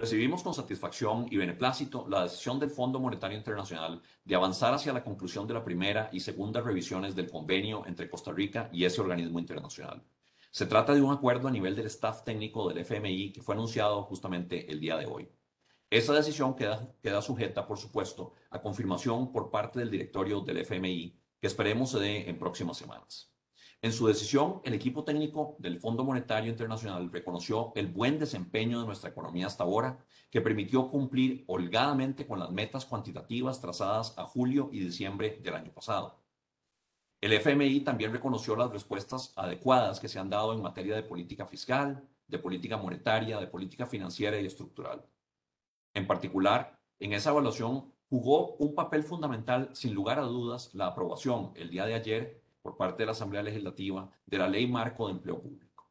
Recibimos con satisfacción y beneplácito la decisión del Fondo Monetario Internacional de avanzar hacia la conclusión de la primera y segunda revisiones del convenio entre Costa Rica y ese organismo internacional. Se trata de un acuerdo a nivel del staff técnico del FMI que fue anunciado justamente el día de hoy. Esa decisión queda, queda sujeta, por supuesto, a confirmación por parte del directorio del FMI, que esperemos se dé en próximas semanas. En su decisión, el equipo técnico del Fondo Monetario Internacional reconoció el buen desempeño de nuestra economía hasta ahora, que permitió cumplir holgadamente con las metas cuantitativas trazadas a julio y diciembre del año pasado. El FMI también reconoció las respuestas adecuadas que se han dado en materia de política fiscal, de política monetaria, de política financiera y estructural. En particular, en esa evaluación jugó un papel fundamental, sin lugar a dudas, la aprobación el día de ayer por parte de la Asamblea Legislativa de la Ley Marco de Empleo Público.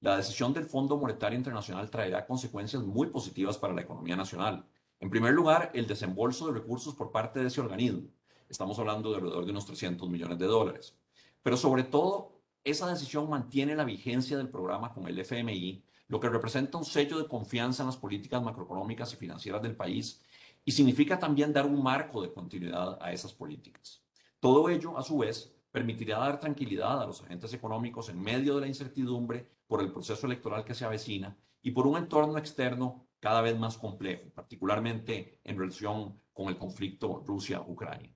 La decisión del Fondo Monetario Internacional traerá consecuencias muy positivas para la economía nacional. En primer lugar, el desembolso de recursos por parte de ese organismo. Estamos hablando de alrededor de unos 300 millones de dólares. Pero sobre todo, esa decisión mantiene la vigencia del programa con el FMI, lo que representa un sello de confianza en las políticas macroeconómicas y financieras del país y significa también dar un marco de continuidad a esas políticas. Todo ello, a su vez, permitirá dar tranquilidad a los agentes económicos en medio de la incertidumbre por el proceso electoral que se avecina y por un entorno externo cada vez más complejo, particularmente en relación con el conflicto Rusia-Ucrania.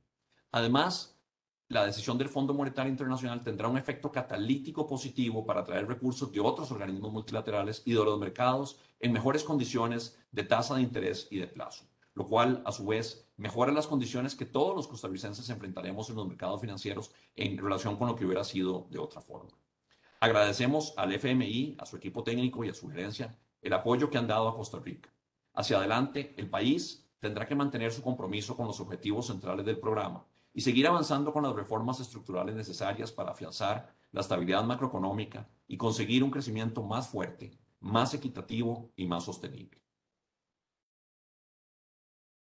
Además, la decisión del Fondo Monetario Internacional tendrá un efecto catalítico positivo para atraer recursos de otros organismos multilaterales y de los mercados en mejores condiciones de tasa de interés y de plazo lo cual a su vez mejora las condiciones que todos los costarricenses enfrentaremos en los mercados financieros en relación con lo que hubiera sido de otra forma. Agradecemos al FMI, a su equipo técnico y a su gerencia el apoyo que han dado a Costa Rica. Hacia adelante, el país tendrá que mantener su compromiso con los objetivos centrales del programa y seguir avanzando con las reformas estructurales necesarias para afianzar la estabilidad macroeconómica y conseguir un crecimiento más fuerte, más equitativo y más sostenible.